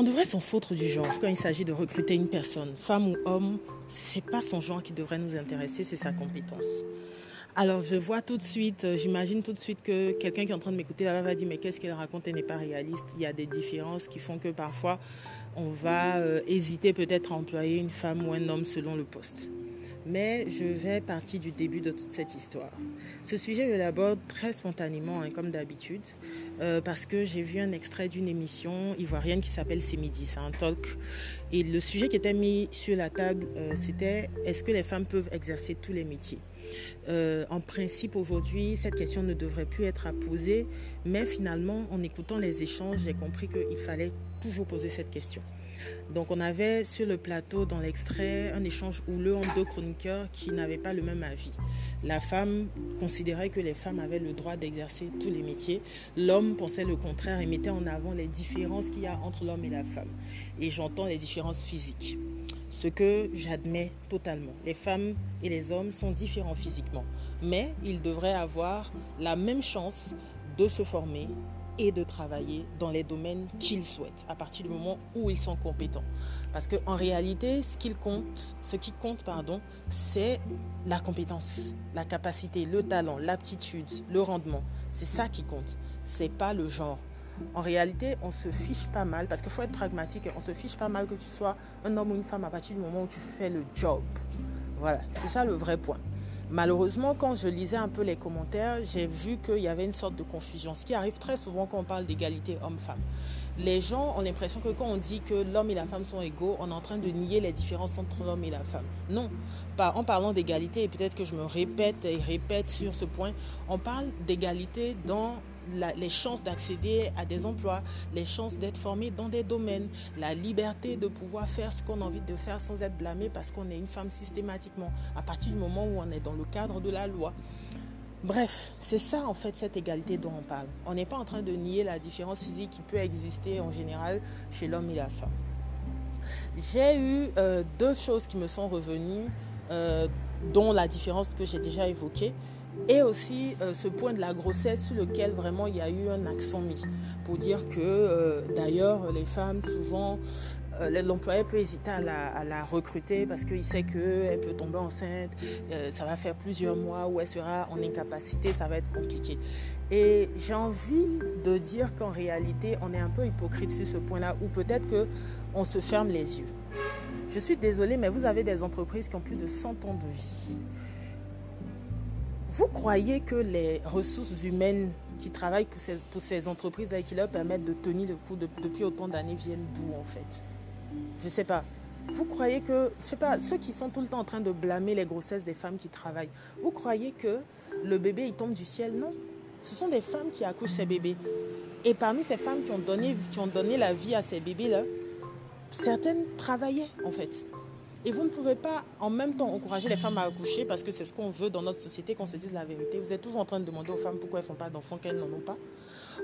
On devrait s'en foutre du genre quand il s'agit de recruter une personne, femme ou homme. C'est pas son genre qui devrait nous intéresser, c'est sa compétence. Alors je vois tout de suite, euh, j'imagine tout de suite que quelqu'un qui est en train de m'écouter là-bas va dire mais qu'est-ce qu'elle raconte, elle n'est pas réaliste. Il y a des différences qui font que parfois on va euh, hésiter peut-être à employer une femme ou un homme selon le poste. Mais je vais partir du début de toute cette histoire. Ce sujet, je l'aborde très spontanément, hein, comme d'habitude, euh, parce que j'ai vu un extrait d'une émission ivoirienne qui s'appelle C'est midi, c'est un talk. Et le sujet qui était mis sur la table, euh, c'était est-ce que les femmes peuvent exercer tous les métiers? Euh, en principe, aujourd'hui, cette question ne devrait plus être à poser, mais finalement, en écoutant les échanges, j'ai compris qu'il fallait toujours poser cette question. Donc on avait sur le plateau, dans l'extrait, un échange houleux entre deux chroniqueurs qui n'avaient pas le même avis. La femme considérait que les femmes avaient le droit d'exercer tous les métiers. L'homme pensait le contraire et mettait en avant les différences qu'il y a entre l'homme et la femme. Et j'entends les différences physiques. Ce que j'admets totalement. Les femmes et les hommes sont différents physiquement. Mais ils devraient avoir la même chance de se former et de travailler dans les domaines qu'ils souhaitent à partir du moment où ils sont compétents. Parce qu'en réalité, ce, compte, ce qui compte, pardon, c'est la compétence, la capacité, le talent, l'aptitude, le rendement. C'est ça qui compte. C'est pas le genre. En réalité, on se fiche pas mal, parce qu'il faut être pragmatique, on se fiche pas mal que tu sois un homme ou une femme à partir du moment où tu fais le job. Voilà, c'est ça le vrai point. Malheureusement, quand je lisais un peu les commentaires, j'ai vu qu'il y avait une sorte de confusion, ce qui arrive très souvent quand on parle d'égalité homme-femme. Les gens ont l'impression que quand on dit que l'homme et la femme sont égaux, on est en train de nier les différences entre l'homme et la femme. Non, en parlant d'égalité, et peut-être que je me répète et répète sur ce point, on parle d'égalité dans les chances d'accéder à des emplois, les chances d'être formé dans des domaines, la liberté de pouvoir faire ce qu'on a envie de faire sans être blâmé parce qu'on est une femme systématiquement, à partir du moment où on est dans le cadre de la loi. Bref, c'est ça en fait cette égalité dont on parle. On n'est pas en train de nier la différence physique qui peut exister en général chez l'homme et la femme. J'ai eu euh, deux choses qui me sont revenues, euh, dont la différence que j'ai déjà évoquée et aussi euh, ce point de la grossesse sur lequel vraiment il y a eu un accent mis pour dire que euh, d'ailleurs les femmes souvent euh, l'employeur peut hésiter à la, recruter parce qu'il sait qu'elle peut tomber enceinte, ça va faire plusieurs mois où elle sera en incapacité, ça va être compliqué. Et j'ai envie de dire qu'en réalité, on est un peu hypocrite sur ce point-là, ou peut-être qu'on se ferme les yeux. Je suis désolée, mais vous avez des entreprises qui ont plus de 100 ans de vie. Vous croyez que les ressources humaines qui travaillent pour ces, pour ces entreprises-là et qui leur permettent de tenir le coup depuis autant d'années viennent d'où en fait? Je ne sais pas. Vous croyez que, je sais pas, ceux qui sont tout le temps en train de blâmer les grossesses des femmes qui travaillent, vous croyez que le bébé il tombe du ciel? Non. Ce sont des femmes qui accouchent ces bébés. Et parmi ces femmes qui ont donné, qui ont donné la vie à ces bébés-là, certaines travaillaient en fait. Et vous ne pouvez pas en même temps encourager les femmes à accoucher parce que c'est ce qu'on veut dans notre société, qu'on se dise la vérité. Vous êtes toujours en train de demander aux femmes pourquoi elles ne font pas d'enfants, qu'elles n'en ont pas.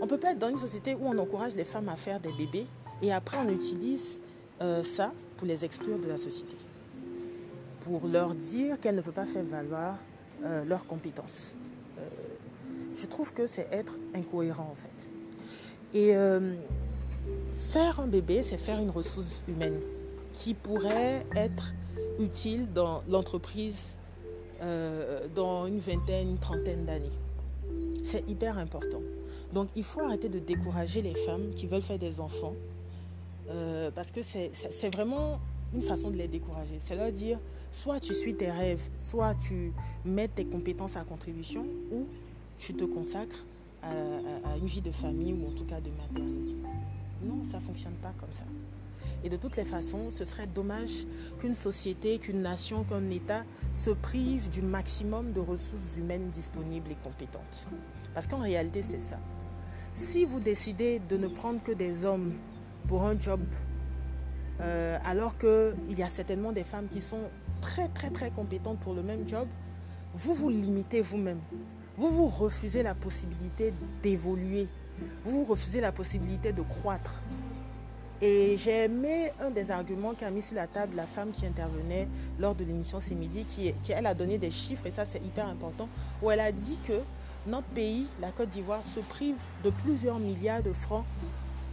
On ne peut pas être dans une société où on encourage les femmes à faire des bébés et après on utilise euh, ça pour les exclure de la société. Pour leur dire qu'elles ne peuvent pas faire valoir euh, leurs compétences. Euh, je trouve que c'est être incohérent en fait. Et faire un bébé, c'est faire une ressource humaine qui pourrait être utile dans l'entreprise euh, dans une vingtaine, une trentaine d'années. C'est hyper important. Donc il faut arrêter de décourager les femmes qui veulent faire des enfants euh, parce que c'est vraiment une façon de les décourager. C'est leur dire soit tu suis tes rêves, soit tu mets tes compétences à contribution ou tu te consacres à, à une vie de famille ou en tout cas de maternité. Non, ça ne fonctionne pas comme ça. Et de toutes les façons, ce serait dommage qu'une société, qu'une nation, qu'un État se prive du maximum de ressources humaines disponibles et compétentes. Parce qu'en réalité, c'est ça. Si vous décidez de ne prendre que des hommes pour un job, euh, alors qu'il y a certainement des femmes qui sont très très très compétentes pour le même job, vous vous limitez vous-même. Vous vous refusez la possibilité d'évoluer. Vous vous refusez la possibilité de croître. Et j'ai aimé un des arguments qu'a mis sur la table la femme qui intervenait lors de l'émission ce midi, qui, a donné des chiffres, et ça c'est hyper important, où elle a dit que notre pays, la Côte d'Ivoire, se prive de plusieurs milliards de francs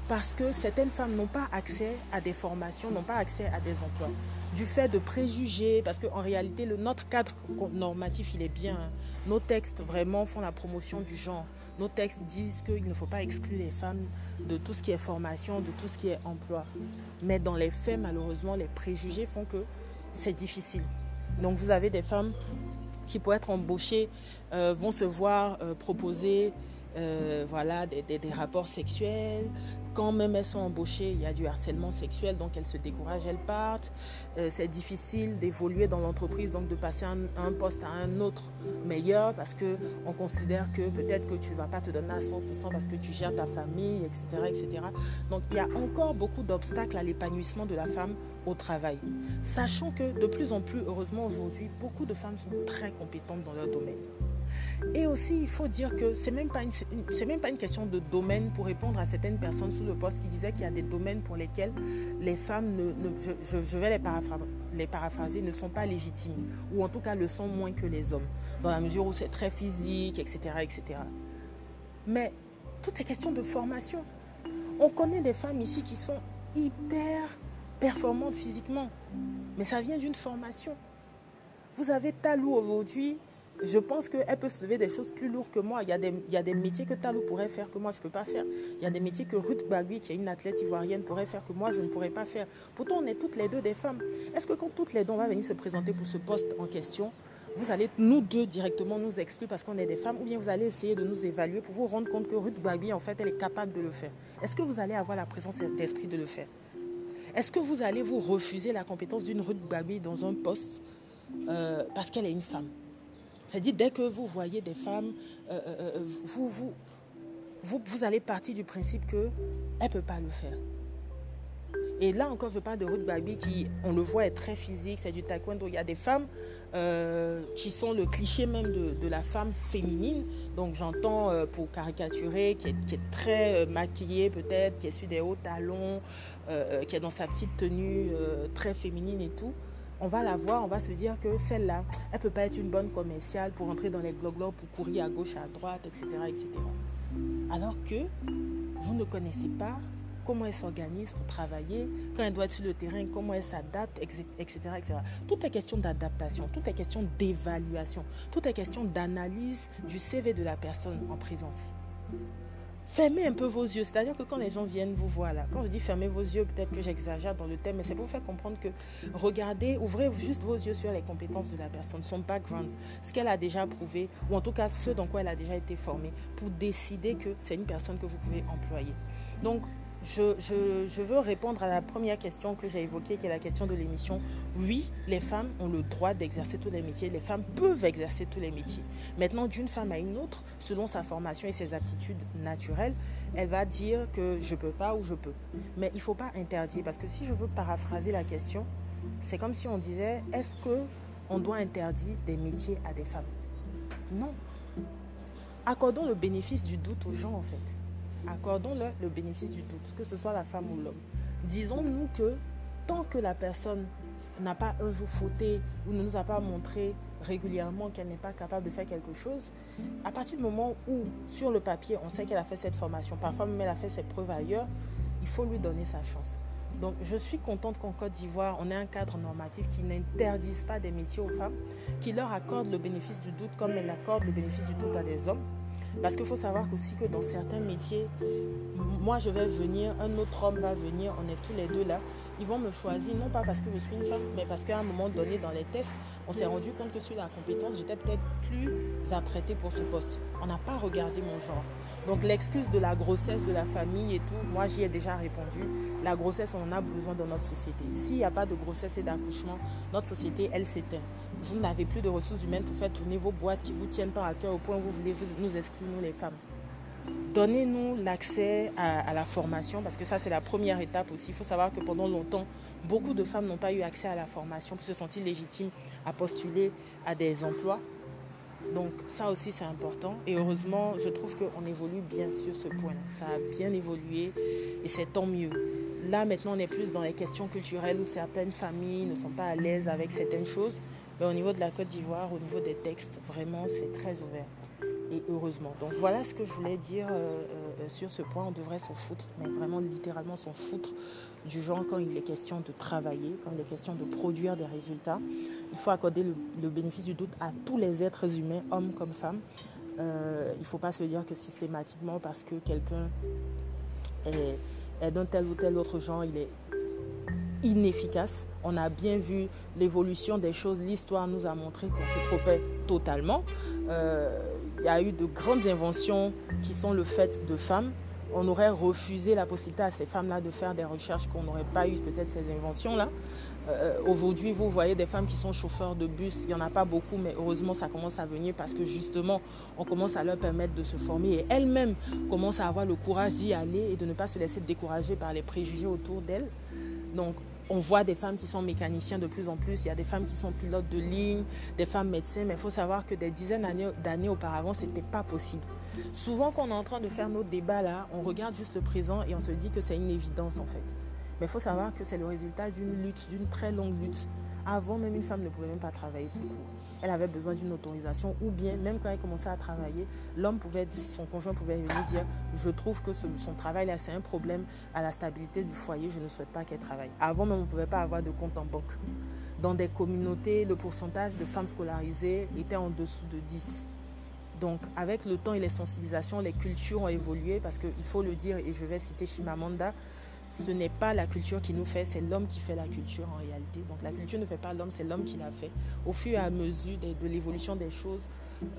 parce que certaines femmes n'ont pas accès à des formations, n'ont pas accès à des emplois. Du fait de préjugés, parce qu'en réalité, notre cadre normatif, il est bien. Hein. Nos textes vraiment font la promotion du genre. Nos textes disent qu'il ne faut pas exclure les femmes de tout ce qui est formation, de tout ce qui est emploi. Mais dans les faits, malheureusement, les préjugés font que c'est difficile. Donc vous avez des femmes qui, pour être embauchées, euh, vont se voir euh, proposer euh, voilà, des, rapports sexuels, quand même elles sont embauchées, il y a du harcèlement sexuel, donc elles se découragent, elles partent. Euh, c'est difficile d'évoluer dans l'entreprise, donc de passer un, poste à un autre meilleur parce qu'on considère que peut-être que tu ne vas pas te donner à 100% parce que tu gères ta famille, etc. etc. Donc il y a encore beaucoup d'obstacles à l'épanouissement de la femme au travail. Sachant que de plus en plus, heureusement aujourd'hui, beaucoup de femmes sont très compétentes dans leur domaine. Et aussi, il faut dire que ce n'est même, pas une, même pas une question de domaine pour répondre à certaines personnes sous le poste qui disaient qu'il y a des domaines pour lesquels les femmes, ne, je, vais les, paraphraser, ne sont pas légitimes, ou en tout cas le sont moins que les hommes, dans la mesure où c'est très physique, etc., etc. Mais tout est question de formation. On connaît des femmes ici qui sont hyper performantes physiquement, mais ça vient d'une formation. Vous avez Talou aujourd'hui, je pense qu'elle peut se lever des choses plus lourdes que moi. Il y a des, il y a des métiers que Talou pourrait faire que moi je ne peux pas faire. Il y a des métiers que Ruth Bagui, qui est une athlète ivoirienne, pourrait faire que moi je ne pourrais pas faire. Pourtant, on est toutes les deux des femmes. Est-ce que quand toutes les deux on va venir se présenter pour ce poste en question, vous allez nous deux directement nous exclure parce qu'on est des femmes ou bien vous allez essayer de nous évaluer pour vous rendre compte que Ruth Bagui, en fait, elle est capable de le faire? Est-ce que vous allez avoir la présence d'esprit de le faire? Est-ce que vous allez vous refuser la compétence d'une Ruth Bagui dans un poste euh, parce qu'elle est une femme? C'est-à-dire, dès que vous voyez des femmes, euh, euh, euh, vous, vous, vous, vous, allez partir du principe qu'elle ne peut pas le faire. Et là encore, je parle de Ruth Babi qui, on le voit, est très physique, c'est du taekwondo. Il y a des femmes qui sont le cliché même de, la femme féminine. Donc j'entends pour caricaturer, qui est très maquillée peut-être, qui est sur des hauts talons, qui est dans sa petite tenue très féminine et tout on va la voir, on va se dire que celle-là, elle ne peut pas être une bonne commerciale pour entrer dans les globes pour courir à gauche, à droite, etc., etc. Alors que vous ne connaissez pas comment elle s'organise pour travailler, quand elle doit être sur le terrain, comment elle s'adapte, etc., etc. Tout est question d'adaptation, tout est question d'évaluation, tout est question d'analyse du CV de la personne en présence fermez un peu vos yeux. C'est-à-dire que quand les gens viennent vous voir là, quand je dis fermez vos yeux, peut-être que j'exagère dans le thème, mais c'est pour faire comprendre que regardez, ouvrez juste vos yeux sur les compétences de la personne, son background, ce qu'elle a déjà prouvé, ou en tout cas ce dans quoi elle a déjà été formée, pour décider que c'est une personne que vous pouvez employer. Donc, je, veux répondre à la première question que j'ai évoquée, qui est la question de l'émission. Oui, les femmes ont le droit d'exercer tous les métiers. Les femmes peuvent exercer tous les métiers. Maintenant, d'une femme à une autre, selon sa formation et ses aptitudes naturelles, elle va dire que je peux pas ou je peux. Mais il ne faut pas interdire, parce que si je veux paraphraser la question, c'est comme si on disait est-ce que on doit interdire des métiers à des femmes? Non. Accordons le bénéfice du doute aux gens, en fait accordons-leur le bénéfice du doute, que ce soit la femme ou l'homme. Disons-nous que tant que la personne n'a pas un jour fauté ou ne nous a pas montré régulièrement qu'elle n'est pas capable de faire quelque chose, à partir du moment où sur le papier on sait qu'elle a fait cette formation, parfois même elle a fait ses preuves ailleurs, il faut lui donner sa chance. Donc je suis contente qu'en Côte d'Ivoire, on ait un cadre normatif qui n'interdise pas des métiers aux femmes, qui leur accorde le bénéfice du doute comme elle accorde le bénéfice du doute à des hommes. Parce qu'il faut savoir aussi que dans certains métiers, moi je vais venir, un autre homme va venir, on est tous les deux là. Ils vont me choisir, non pas parce que je suis une femme, mais parce qu'à un moment donné dans les tests, on s'est rendu compte que sur la compétence, j'étais peut-être plus apprêtée pour ce poste. On n'a pas regardé mon genre. Donc l'excuse de la grossesse, de la famille et tout, moi j'y ai déjà répondu. La grossesse, on en a besoin dans notre société. S'il n'y a pas de grossesse et d'accouchement, notre société, elle s'éteint. Vous n'avez plus de ressources humaines pour faire tourner vos boîtes qui vous tiennent tant à cœur au point où vous voulez nous exclure, nous les femmes. Donnez-nous l'accès à, la formation parce que ça c'est la première étape aussi. Il faut savoir que pendant longtemps, beaucoup de femmes n'ont pas eu accès à la formation pour se sentir légitimes à postuler à des emplois. Donc ça aussi c'est important et heureusement je trouve qu'on évolue bien sur ce point. Ça a bien évolué et c'est tant mieux. Là maintenant on est plus dans les questions culturelles où certaines familles ne sont pas à l'aise avec certaines choses. Mais au niveau de la Côte d'Ivoire, au niveau des textes, vraiment c'est très ouvert. et heureusement. Donc voilà ce que je voulais dire euh, euh, sur ce point. On devrait s'en foutre, mais vraiment littéralement s'en foutre du genre quand il est question de travailler, quand il est question de produire des résultats. Il faut accorder le, bénéfice du doute à tous les êtres humains, hommes comme femmes. Euh, il ne faut pas se dire que systématiquement parce que quelqu'un est, est d'un tel ou tel autre genre, il est inefficace. On a bien vu l'évolution des choses. L'histoire nous a montré qu'on se trompait totalement. Euh, il y a eu de grandes inventions qui sont le fait de femmes. On aurait refusé la possibilité à ces femmes-là de faire des recherches qu'on n'aurait pas eu peut-être ces inventions-là. Euh, aujourd'hui, vous voyez des femmes qui sont chauffeurs de bus. Il n'y en a pas beaucoup, mais heureusement, ça commence à venir parce que justement, on commence à leur permettre de se former et elles-mêmes commencent à avoir le courage d'y aller et de ne pas se laisser décourager par les préjugés autour d'elles. Donc, on voit des femmes qui sont mécaniciens de plus en plus, il y a des femmes qui sont pilotes de ligne, des femmes médecins, mais il faut savoir que des dizaines d'années auparavant, ce n'était pas possible. Souvent, quand on est en train de faire nos débats là, on regarde juste le présent et on se dit que c'est une évidence en fait. Mais il faut savoir que c'est le résultat d'une lutte, d'une très longue lutte. Avant, même une femme ne pouvait même pas travailler. Elle avait besoin d'une autorisation ou bien, même quand elle commençait à travailler, l'homme pouvait, son conjoint pouvait venir dire Je trouve que son travail là, c'est un problème à la stabilité du foyer, je ne souhaite pas qu'elle travaille. Avant, même, on ne pouvait pas avoir de compte en banque. Dans des communautés, le pourcentage de femmes scolarisées était en dessous de 10. Donc, avec le temps et les sensibilisations, les cultures ont évolué parce qu'il faut le dire, et je vais citer Shimamanda ce n'est pas la culture qui nous fait, c'est l'homme qui fait la culture en réalité. Donc la culture ne fait pas l'homme, c'est l'homme qui l'a fait. Au fur et à mesure de, l'évolution des choses,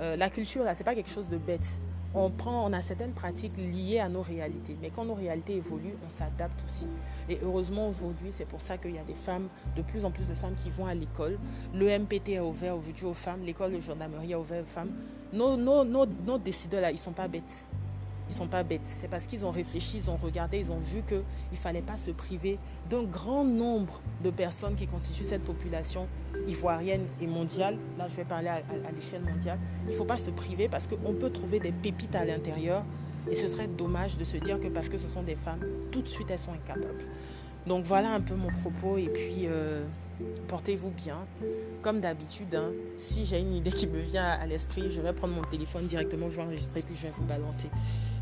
euh, la culture, là, c'est pas quelque chose de bête. On prend, on a certaines pratiques liées à nos réalités. Mais quand nos réalités évoluent, on s'adapte aussi. Et heureusement, aujourd'hui, c'est pour ça qu'il y a des femmes, de plus en plus de femmes qui vont à l'école. Le MPT est ouvert aujourd'hui aux femmes, l'école de gendarmerie est ouverte aux femmes. Nos, nos, nos, nos décideurs, là, ils sont pas bêtes ils sont pas bêtes. C'est parce qu'ils ont réfléchi, ils ont regardé, ils ont vu qu'il ne fallait pas se priver d'un grand nombre de personnes qui constituent cette population ivoirienne et mondiale. Là, je vais parler à, l'échelle mondiale. Il ne faut pas se priver parce qu'on peut trouver des pépites à l'intérieur. Et ce serait dommage de se dire que parce que ce sont des femmes, tout de suite elles sont incapables. Donc voilà un peu mon propos. Et puis, euh, portez-vous bien. Comme d'habitude, hein, si j'ai une idée qui me vient à l'esprit, je vais prendre mon téléphone directement, je vais enregistrer, puis je vais vous balancer.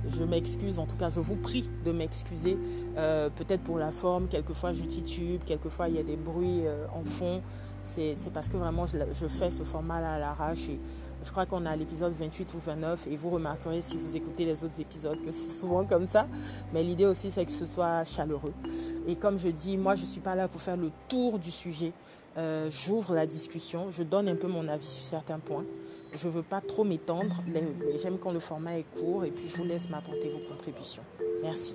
Je m'excuse, en tout cas, je vous prie de m'excuser. Euh, peut-être pour la forme, quelquefois je titube, quelquefois il y a des bruits euh, en fond. C'est parce que vraiment je, fais ce format-là à l'arrache. Et je crois qu'on a l'épisode 28 ou 29 et vous remarquerez si vous écoutez les autres épisodes que c'est souvent comme ça. Mais l'idée aussi c'est que ce soit chaleureux. Et comme je dis, moi je ne suis pas là pour faire le tour du sujet. Euh, j'ouvre la discussion, je donne un peu mon avis sur certains points. Je ne veux pas trop m'étendre. J'aime quand le format est court et puis je vous laisse m'apporter vos contributions. Merci.